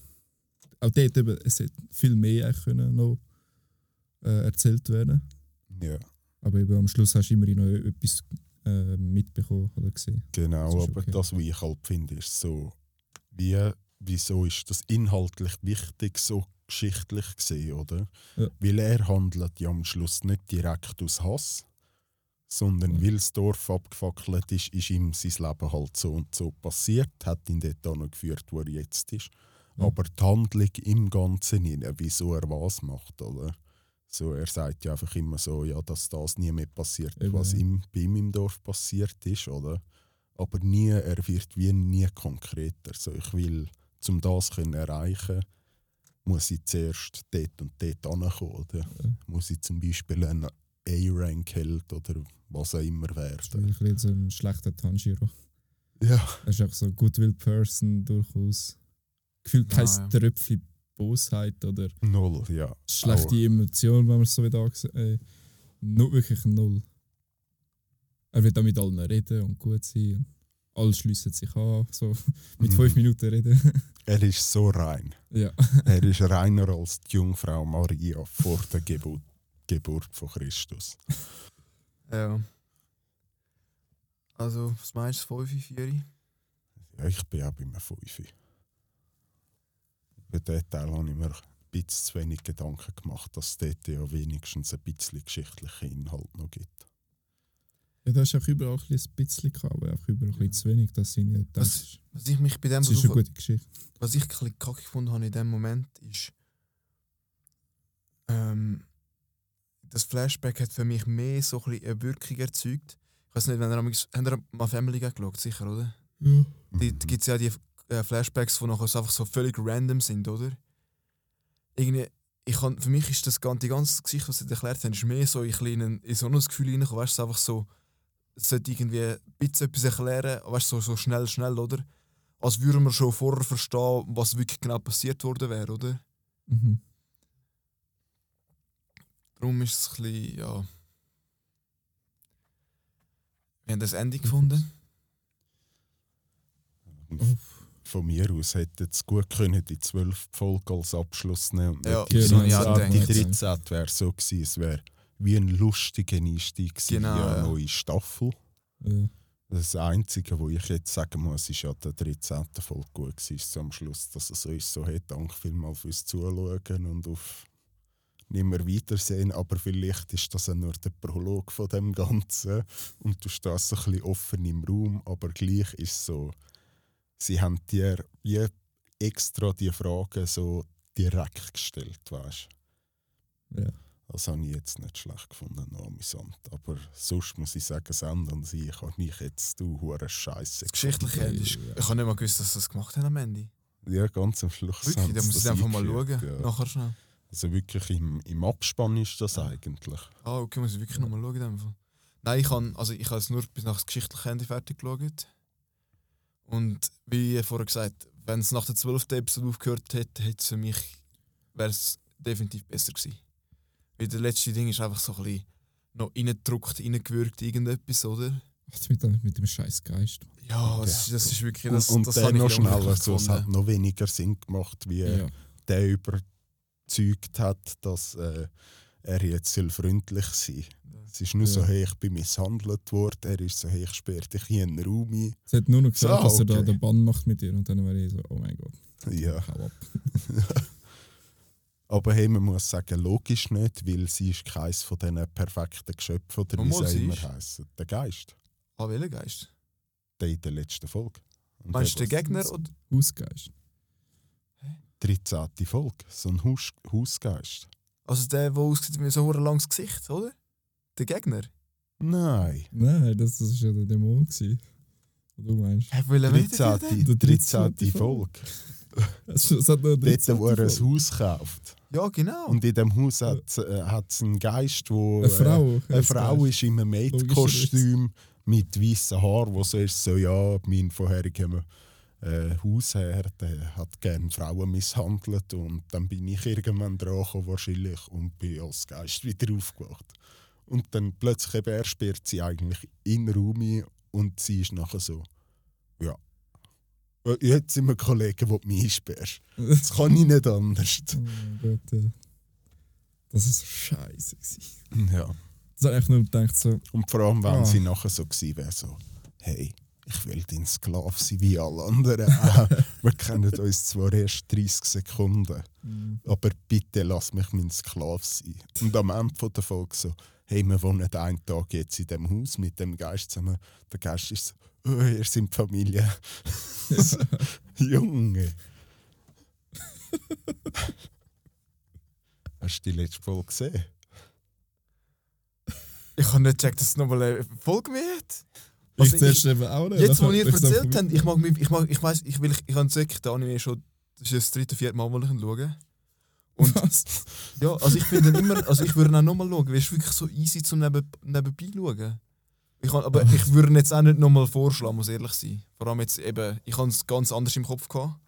auch dort eben, es hätte viel mehr können noch äh, erzählt werden ja. Aber eben am Schluss hast du immerhin noch etwas äh, mitbekommen oder gesehen. Genau, Das aber okay. das, wie ich halt finde, ist so, wie, wieso ist das inhaltlich wichtig, so geschichtlich gesehen, oder? Ja. Weil er handelt ja am Schluss nicht direkt aus Hass, sondern weil das Dorf abgefackelt ist, ist ihm sein Leben halt so und so passiert, hat ihn dort noch geführt, wo er jetzt ist. Ja. Aber die Handlung im Ganzen, rein, wieso er was macht, oder? So, er sagt ja einfach immer so, ja, dass das nie mehr passiert, Eben, was ja. ihm, bei ihm im Dorf passiert ist, oder? Aber nie, er wird wie nie konkreter. So, ich will, um das können erreichen, muss ich zuerst dort und dort ankommen, oder? Ja. Muss ich zum Beispiel einen A-Rank-Held oder was auch immer ist werden. wirklich so ein schlechter Tanjiro. Ja, Er ist auch so ein Goodwill Person durchaus. Gefühlt kein Ja, ja. Tröpfchen Bosheit oder null, ja. schlechte Auch. Emotion, wenn man es so wieder angesehen äh, Nur wirklich null. Er wird auch mit allen reden und gut sein. Alle schliessen sich an, so mit Mhm. fünf Minuten reden. Er ist so rein. ja. Er ist reiner als die Jungfrau Maria vor der Geburt, Geburt von Christus. Ja. Also, was meinst du, 5, 4? Ja, ich bin auch bei einem 5. Bei diesem Teil habe ich mir ein bisschen zu wenig Gedanken gemacht, dass es dort ja wenigstens ein bisschen geschichtlichen Inhalt noch gibt. ja, da ist auch überall ein bisschen, ein bisschen gehabt, aber auch überall ein bisschen zu wenig, dass ich nicht Was- denke, Was ich mich bei dem es ist eine gute Geschichte. was ich ein bisschen kacke gefunden habe in dem Moment, ist, ähm, das Flashback hat für mich mehr so ein eine Wirkung erzeugt. Ich weiß nicht, wenn ihr, habt ihr mal Family Guy geschaut, sicher, oder? Ja. Die, da gibt es ja die äh, Flashbacks, die nachher so einfach so völlig random sind, oder? Irgendwie, ich kann, für mich ist das ganze, die ganze Geschichte, was sie erklärt haben, ist mehr so in, kleinen, in so ein Gefühl reingekommen, weißt du, einfach so, es sollte irgendwie ein bisschen etwas erklären, weißt du, so, so schnell, schnell, oder? Als würden wir schon vorher verstehen, was wirklich genau passiert worden wäre, oder? Mhm. Darum ist es ein bisschen, ja. Wir haben das Ende gefunden. Von mir aus hätte es gut können die 12 Folge als Abschluss nehmen. Und Ja, die genau, 13. ja, die denke ich. 13. wäre so gewesen, es wäre wie ein lustiger Einstieg Genau, in eine ja. neue Staffel. Ja. Das Einzige, was ich jetzt sagen muss, ist ja der 13. Folge gut gewesen, ist so am Schluss, dass es uns so hat. Danke vielmals fürs Zuschauen und auf nimmer Wiedersehen. Aber vielleicht ist das ja nur der Prolog von dem Ganzen und du stehst so ein bisschen offen im Raum. Aber gleich ist es so, sie haben dir wie extra die Fragen so direkt gestellt, weißt Ja. das habe ich jetzt nicht schlecht gefunden, noch amüsant. Aber sonst muss ich sagen, Sand an sich hat mich jetzt du hure Scheiße. Das geschichtliche ist, ich habe nicht mal gewusst, dass sie das gemacht haben am Ende. Ja, ganz am Schluss. Wirklich, da muss ich einfach mal schauen. Ja. Nachher schnell. Also wirklich im, im Abspann ist das eigentlich. Ah, okay, muss ich wirklich noch mal schauen. in dem Fall. Nein, ich habe also ich habe es nur bis nach das geschichtliche Ende fertig geschaut. Und wie vorher gesagt, wenn es nach der 12. Episode aufgehört hätte, hätte es für mich wäre es definitiv besser gewesen. Weil das letzte Ding ist einfach so ein bisschen noch reingedruckt, reingewürgt, irgendetwas, oder? Was mit, dem- mit dem scheiß Geist? Ja, das, ist- das ist wirklich das. und und das der noch schneller, so, es hat noch weniger Sinn gemacht, wie Ja. der überzeugt hat, dass äh, er jetzt soll freundlich sein Es ist nur so, Ja. hey, ich bin misshandelt worden. Er ist so, hey, ich sperre dich hier in einen Raum ein. Sie hat nur noch gesagt, So, dass er da okay. den Bann macht mit ihr und dann wäre ich so, oh mein Gott, Ja. hau ab. Aber hey, man muss sagen, logisch nicht, weil sie ist keins von diesen perfekten Geschöpfen, oder wie sie immer heißen. Der Geist, Ah, welcher Geist? der in der letzten Folge. Und Meinst du der, den Gegner? Oder? Hausgeist. 13. Folge, so ein Haus Hausgeist. Also der, der aussieht wie so ein langes Gesicht, oder? Der Gegner? Nein. Nein, das war ja der Dämon. Gewesen. Was du meinst. Hey, will er mit dir 13. Der 13. 13. Folge. Es hat nur Dort, wo er ein 13. Haus kauft. Ja, genau. Und in dem Haus hat es äh, einen Geist, wo Eine Frau. Äh, eine Frau ist in einem Maidkostüm mit weißen Haaren, wo so ist, so ja, mein vorheriger äh, Hausherr der hat gerne Frauen misshandelt und dann bin ich irgendwann dran wahrscheinlich und bin als Geist wieder aufgewacht. Und dann plötzlich eben, er sperrt sie eigentlich in ein und sie ist nachher so, ja, äh, jetzt sind wir Kollegen, die mich einsperrst. Das kann ich nicht anders. Oh mein Gott, ja. Das ist so scheiße. Ja. Das habe ich nur gedacht, so, Und vor allem, wenn Ah. sie nachher so gewesen wäre, so, hey, ich will dein Sklave sein wie alle anderen. auch. Wir kennen uns zwar erst 30 Sekunden, aber bitte lass mich mein Sklave sein. Und am Ende von der Folge so, hey, wir wohnen einen Tag jetzt in dem Haus mit dem Geist zusammen. Der Geist ist so, oh, ihr seid Familie. Junge. Hast du die letzte Folge gesehen? Ich habe nicht gecheckt, dass es nochmal eine Folge mehr hat. ich Also zuerst eben auch nicht. Jetzt, wo ihr erzählt habt, ich mag mich, ich mag, ich weiß, ich will, ich, ich habe wirklich den Anime schon, das ist das dritte, vierte Mal, wo ich ihn schaue. Und Was? ja, also ich finde ihn immer, also ich würde ihn auch nochmal schauen, weil es ist wirklich so easy zum neben, nebenbei schauen. Ich kann, aber ich würde ihn jetzt auch nicht nochmal vorschlagen, muss ehrlich sein. Vor allem jetzt eben, ich habe es ganz anders im Kopf gehabt.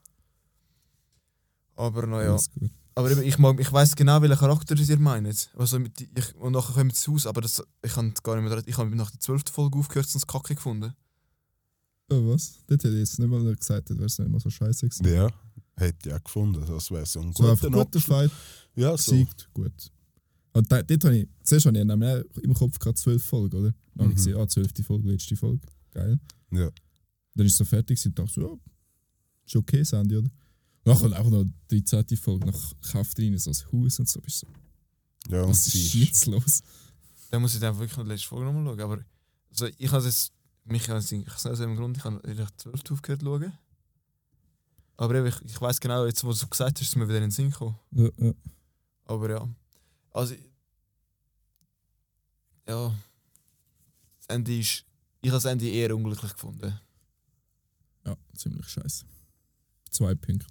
Aber naja. Alles gut. Aber eben, ich, mag- ich weiß genau, welchen Charakter ihr meint. Also mit, die- ich, und nachher kommen wir zu Hause, aber das, ich habe gar nicht mehr dran- Ich habe nach der 12. Folge aufgehört und es kacke gefunden. Oh, was? Das hätte ich jetzt nicht mal gesagt, das wäre es nicht mal so scheiße gewesen. Ja, hätte ich auch gefunden. Das wäre so ein So guter guter Fight, Ja, so. siegt, gut. Und da, dort habe ich, zuerst habe ich nämlich im Kopf gerade zwölf Folgen, oder? Dann habe ich Mhm. gesehen, ah, zwölfte Folge, letzte Folge. Geil. Ja. Dann ist es so fertig und dachte so, ja, ist okay, Sandy, oder? Nachher einfach noch die 13. Folge, nach kauft rein so ein Haus und so. Bist du so, Ja, was ist jetzt los? Dann muss ich dann wirklich noch die letzte Folge nochmal schauen. Aber also ich habe es jetzt, mich aus dem Grund, ich habe eigentlich 12 aufgehört zu schauen. Aber ich, ich weiß genau, jetzt wo du so gesagt hast, ist mir wieder in den Sinn gekommen. Ja, ja. Aber ja. Also. Ja. Das Ende ist Ich habe das Ende eher unglücklich gefunden. Ja, ziemlich scheiße. Zwei Punkte.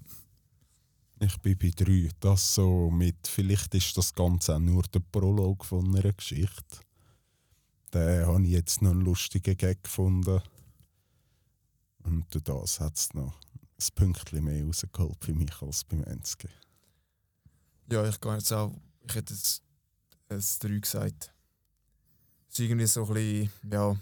Ich bin bei drei. Das so mit, vielleicht ist das Ganze auch nur der Prolog von einer Geschichte. Den habe ich jetzt noch einen lustigen Gag gefunden. Und durch das hat es noch ein Pünktchen mehr rausgeholt für mich als beim Enzke. Ja, ich gehe jetzt auch. Ich hätte es ein 3 gesagt. Es ist irgendwie so ein bisschen. Ja.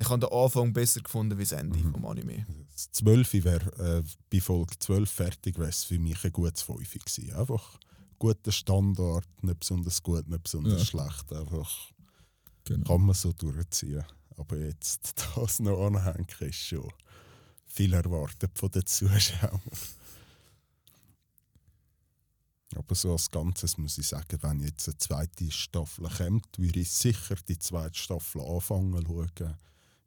Ich habe den Anfang besser gefunden wie das Ende Mhm. vom Anime. Das 12 wäre äh, bei Folge 12 fertig, wäre es für mich ein gutes 5 gewesen. Einfach guter Standard, nicht besonders gut, nicht besonders Ja. schlecht. Einfach Genau. kann man so durchziehen. Aber jetzt das noch anhängen ist schon viel erwartet von den Zuschauern. Aber so als Ganzes muss ich sagen, wenn jetzt eine zweite Staffel kommt, würde ich sicher die zweite Staffel anfangen zu schauen.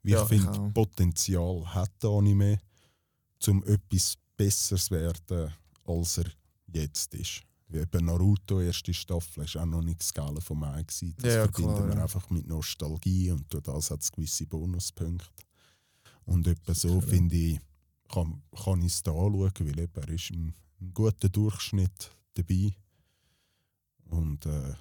Weil Ja, ich finde. Potenzial hat der Anime, um etwas Besseres zu werden, als er jetzt ist. Wie eben Naruto, erste Staffel, ist auch noch nichts Geile von mir. Das Ja, klar, wir ja. einfach mit Nostalgie und durch das hat es gewisse Bonuspunkte. Und etwa so finde ich, kann, kann ich es da anschauen, weil eben, er ist im, im guten Durchschnitt dabei. Und äh,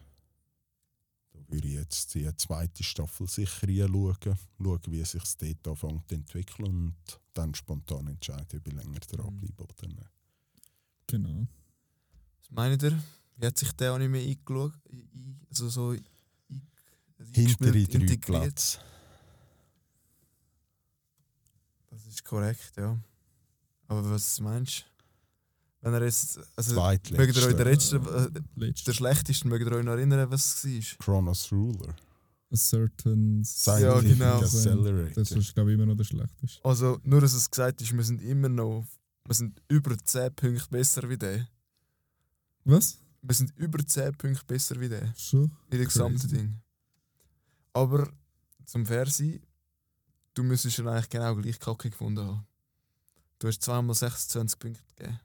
würde ich jetzt die zweite Staffel sicher reinschauen, schauen, wie sich es dort anfängt zu entwickeln und dann spontan entscheiden, ob ich länger Mhm. dranbleibe oder nicht. genau. Was meint ihr? Wie hat sich der Anime eingeschaut? ein- Also so Hintere drei integriert? Plätze. Das ist korrekt, ja. Aber was meinst du? Wenn er jetzt. Also, mögt ihr euch den, letzten, äh, der schlechtesten, mögt ihr euch noch erinnern, was es war? Chronos Ruler. A certain. Scientific genau. Accelerator. Das ist, glaube ich, immer noch der schlechteste. Also, nur dass es gesagt ist, wir sind immer noch. Wir sind über 10 Punkte besser wie der. Was? Wir sind über 10 Punkte besser wie der. Schon? In dem gesamten. Ding. Aber zum Fair sein, du müsstest schon eigentlich genau gleich Kacke gefunden haben. Du hast zweimal 26 Punkte gegeben.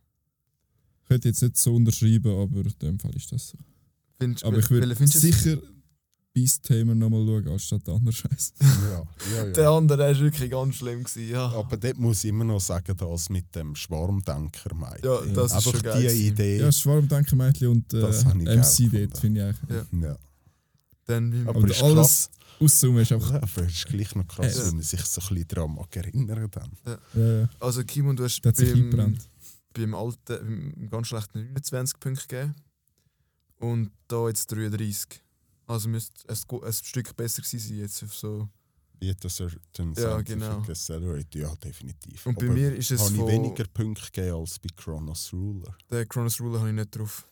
Ich könnte jetzt nicht so unterschreiben, aber in dem Fall ist das so. Findest, Aber ich würde sicher Beast-Tamer nochmal schauen, anstatt der andere Scheiß. Ja, ja, ja. Der andere der war wirklich ganz schlimm. Gewesen, ja. Aber dort muss ich immer noch sagen, das mit dem Schwarmdenker meint. Ja, das ist Einfach schon geil die. Idee. Ja, Schwarmdenkermädchen und äh, MC dort finde ich eigentlich. Ja. Ja. Dann, Aber ist alles aussummen ist einfach. Ja, aber es ist gleich noch krass, Ja. wenn man sich so ein bisschen daran erinnern dann. Ja, ja. also Kimon, du hast Der hat sich eingebrannt. Beim alten, beim ganz schlechten 29 Punkte gegeben. Und da jetzt 33. Also müsste es ein, ein Stück besser gewesen sein jetzt. auf So. Wie das Certain Ja, Scientific genau. Accelerator, ja, definitiv. Und bei Aber mir ist es habe ich weniger Punkte gegeben als bei Chronos Ruler. Den Chronos Ruler habe ich nicht drauf.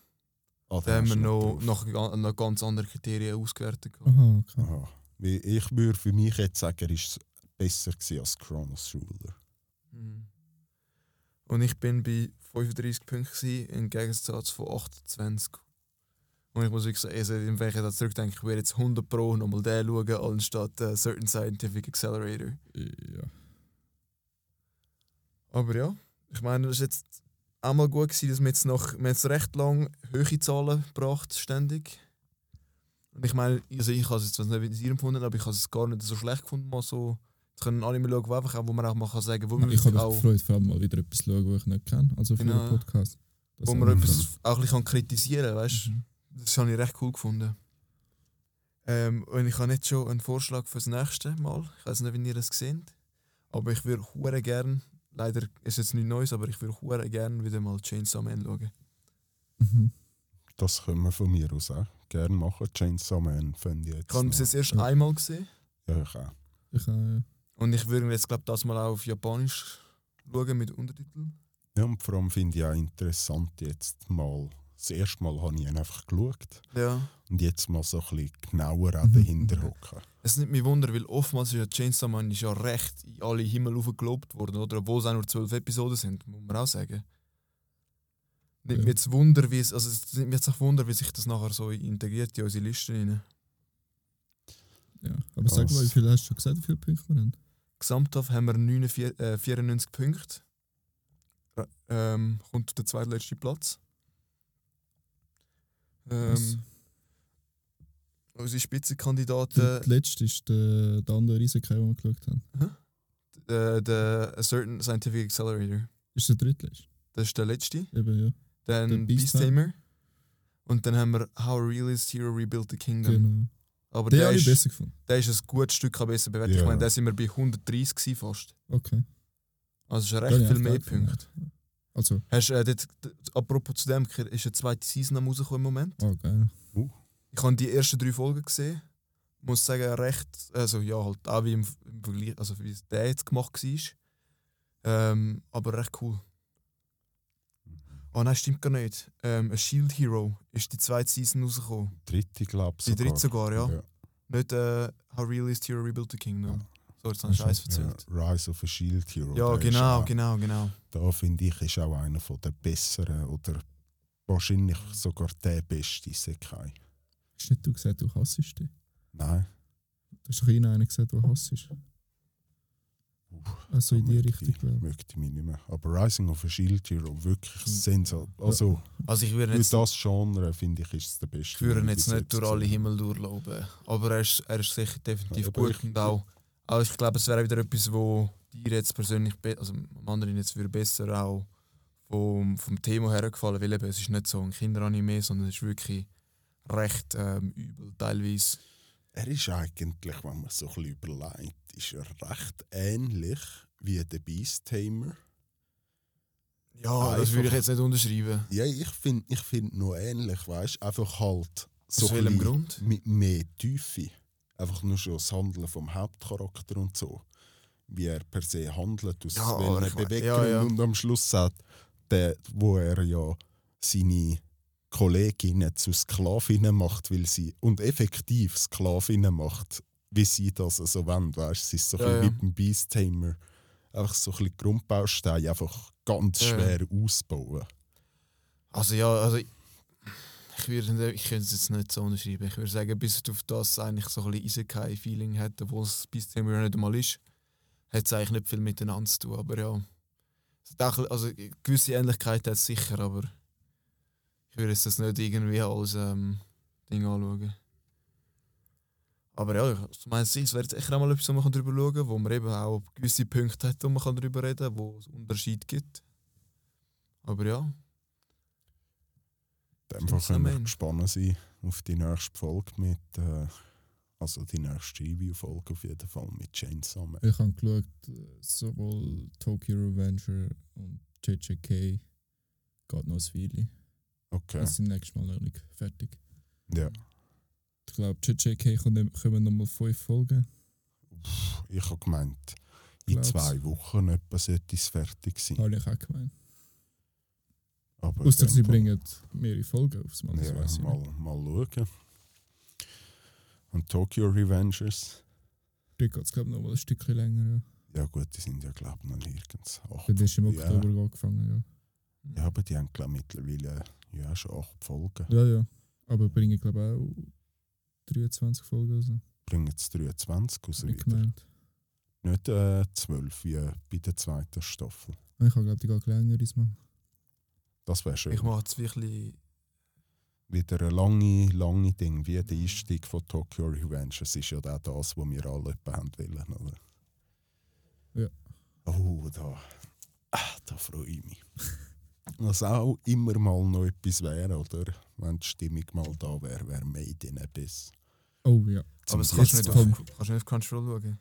Ah, Da haben wir noch, ga- nach ganz anderen Kriterien ausgewertet. Aha, okay. Aha. Ich würde für mich jetzt sagen, er ist besser gewesen als Chronos Ruler. Mhm. Und ich bin bei 35 Punkten im Gegensatz von 28. Und ich muss wirklich sagen, also, wenn ich da zurückdenke, ich würde jetzt 100 Pro nochmal den schauen, anstatt äh, Certain Scientific Accelerator. Ja. Aber ja, ich meine, das ist jetzt auch mal gut gewesen, dass wir jetzt noch, wir jetzt recht lang hohe Zahlen gebracht, ständig. Und ich meine, also ich habe es jetzt nicht wie empfunden, aber ich habe es gar nicht so schlecht gefunden, mal so zu können Anime schauen, wo, einfach auch, wo man auch mal kann sagen wo man Ich habe mich auch, gefreut, vor allem mal wieder etwas zu schauen, was ich nicht kenne. Also für Genau. den Podcast. Das wo man etwas auch ein bisschen kritisieren kann, weißt Mhm. Das habe ich recht cool gefunden. Ähm, und ich habe jetzt schon einen Vorschlag für das nächste Mal. Ich weiß nicht, wie ihr das seht. Aber ich würde hure gern, leider ist jetzt nichts Neues, aber ich würde hure gern wieder mal Chainsaw Man schauen. Mhm. Das können wir von mir aus auch gerne machen. Chainsaw Man finde ich jetzt. Ich habe bis noch- jetzt erst Ja. einmal gesehen. Ja, ich auch. Ich, äh, Und ich würde jetzt, glaube das mal auch auf Japanisch schauen mit Untertiteln. Ja, und vor allem finde ich auch interessant jetzt mal. Das erste Mal habe ich ihn einfach geschaut Ja. und jetzt mal so ein bisschen genauer auch Mhm. dahinter hocken. Es nimmt mich Wunder, weil oftmals ist ja Chainsaw Man ist ja recht in alle Himmel gelobt worden, oder? Obwohl es auch nur zwölf Episoden sind, muss man auch sagen. Nimmt Ja. mich jetzt Wunder, wie es, also es nimmt mich jetzt auch Wunder, wie sich das nachher so integriert in unsere Liste rein. ja. Aber sag Das- mal, wie viel hast du schon gesagt, wie viele Punkte wir haben? Gesamthaft haben wir 49, äh, 94 Punkte. Ähm, kommt auf den zweitletzten Platz. Ähm, unsere Spitzenkandidaten. Der letzte ist der, der andere Isekai, den wir geschaut haben. äh, der A Certain Scientific Accelerator. Ist der drittletzte? Das ist der letzte. Eben, ja. Der Dann Beast Beast Tamer. Und dann haben wir How a Realist Hero Rebuilt the Kingdom. Genau. Aber Den der habe ich ist, besser gefunden. der ist ein gutes Stück besser bewertet. Ich Ja. meine, da sind wir bei 130 gewesen fast. Okay. Also es ist Den recht ich viel mehr. Punkte. Also, Hast, äh, dort, apropos zu dem, ist eine zweite Season am rausgekommen im Moment. oh geil. Ich habe die ersten drei Folgen gesehen. Muss sagen, recht, also ja, halt auch wie im, im Vergleich, also wie es der jetzt gemacht war. Ähm, aber recht cool. Oh nein, stimmt gar nicht. Ähm, A Shield Hero ist die zweite Season rausgekommen. Dritte, glaube ich. Die dritte sogar, ja. ja. Nicht äh, How Realist Hero Rebuilt the Kingdom. So, jetzt habe Scheiß erzählt. Ja, Rise of a Shield Hero. Ja, genau, auch- genau, genau. Da finde ich, ist auch einer von der besseren oder wahrscheinlich sogar der beste Sekai. Hast nicht du gesagt, du hassest dich? Nein. Du hast doch eh einen gesagt, der hassest. Also in die Richtung, ich, möchte ich mich nicht mehr. Aber Rising of a Shield Hero, wirklich Mhm. sensationell. Also, Also ich würde für jetzt, das Genre finde ich, ist es der beste. ich würde jetzt ich nicht durch alle Himmel durchlaufen. Aber er ist, er ist sicher definitiv Ja, aber gut. ich- und auch, auch ich glaube, es wäre wieder etwas, wo dir jetzt persönlich, also dem anderen jetzt würde besser auch vom, vom Thema her gefallen, weil eben, es ist nicht so ein Kinderanime, sondern es ist wirklich recht ähm, übel teilweise. Er ist eigentlich, wenn man so ein bisschen überlegt, ist er recht ähnlich wie der Beast Tamer. Ja, das würde ich jetzt nicht unterschreiben. Ja, ich finde ich find noch ähnlich, weißt du? Einfach halt so ein Grund? mit mehr Tiefe. Einfach nur schon das Handeln vom Hauptcharakter und so. Wie er per se handelt, aus Ja, welchen Beweggründen. ja, ja. Und am Schluss sagt der, wo er ja seine Kolleginnen zu Sklavinnen macht, weil sie, und effektiv Sklavinnen macht, wie sie das so wollen, weißt? Es ist so Ja, ein bisschen ja. wie beim Beast Tamer. Einfach so ein bisschen Grundbausteine, einfach ganz Ja, schwer ausbauen. Also ja, also ich, ich würde ich könnte es jetzt nicht so unterschreiben. Ich würde sagen, bis auf das eigentlich so ein bisschen Isekai-Feeling hat, obwohl es zum Jahr nicht einmal ist, hat es eigentlich nicht viel miteinander zu tun. Aber ja, also gewisse Ähnlichkeit hat es sicher, aber ich würde jetzt das nicht irgendwie als ähm, Ding anschauen. Aber ja, aus meiner Sicht wäre jetzt echt auch mal etwas, wo man darüber schauen kann, wo man eben auch gewisse Punkte hat, wo man darüber reden kann, wo es Unterschied gibt. Aber ja, In dem Fall Stimmt, können wir gespannt sein auf die nächste Folge mit, äh, also die nächste Review-Folge auf jeden Fall mit Chainsaw Man. Ich habe geschaut, äh, sowohl Tokyo Revenger und JJK geht noch ein Weile. Okay, Wir sind nächstes Mal noch nicht fertig. ja. Ich glaube, JJK kommen nochmal fünf Folgen. Ich habe gemeint, in Glaub's. zwei Wochen etwa sollte es fertig sein. Habe ich auch gemeint. Aber Außer sie bringen mehrere Folgen aufs Mal, das Ja, weiß ich mal, nicht. mal schauen. Und Tokyo Revengers? Dort geht es, glaube ich, noch mal ein Stückchen länger. Ja. Ja gut, die sind ja glaube ich noch nirgends. Acht. Dann ist im Ja. Oktober angefangen, Ja, aber die haben glaube ich mittlerweile ja, schon acht Folgen. ja. Ja. Aber bringen, glaube ich, auch 23 Folgen oder so. Bringen jetzt 23 raus ich wieder. gemeint. Nicht äh, 12 wie bei der zweiten Staffel. Ich habe, glaube die geht länger diesmal. Das wäre schön. ich mache jetzt wirklich wieder ein lange, lange Ding, wie der Einstieg von Tokyo Revenge. Es ist ja auch das, was wir alle haben wollen, oder? Ja. Oh, da, ah, da freue ich mich. Was auch immer mal noch etwas wäre, oder? Wenn die Stimmung mal da wäre, wäre Made in Abyss. Oh ja. Zum Aber das kannst du nicht auf, kannst du nicht auf Crunchyroll schauen.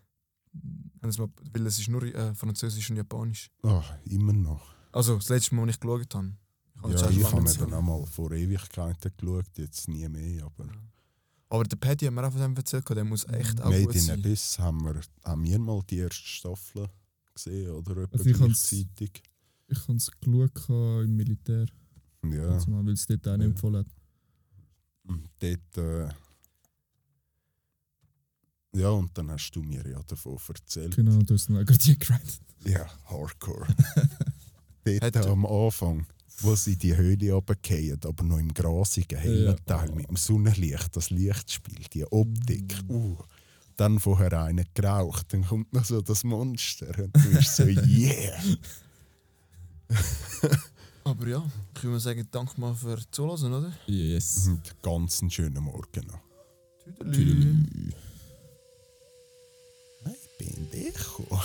Mal- Weil es ist nur äh, Französisch und Japanisch. Ah, immer noch. Also das letzte Mal, als ich geschaut habe. Ich habe jetzt Ja, ich habe eben gesehen. auch mal vor Ewigkeiten geschaut, jetzt nie mehr. Aber Aber der Paddy hat mir auch von dem erzählt, der muss echt auch Made gut in. Abyss haben wir, haben wir mal die erste Staffel gesehen, oder? Also ich gleichzeitig. Ich habe es geschaut im Militär, Ja. also mal, weil es dort auch nicht Ja. empfohlen hat. Und dort, äh, ja, und dann hast du mir ja davon erzählt. Genau, du hast dann auch gerade die gegrindet. Ja, Hardcore. dort am Anfang, wo sie die Höhle runterfallen, aber noch im grasigen, hellen Ja. Teil mit dem Sonnenlicht, das Lichtspiel, die Optik. Uh. Dann vorher einer geraucht, dann kommt noch so das Monster und du bist so, yeah! Aber ja, ich würde sagen, danke mal für Zuhören, oder? Yes. Und ganz einen schönen Morgen noch. Tüdelü. Ay, pendejo.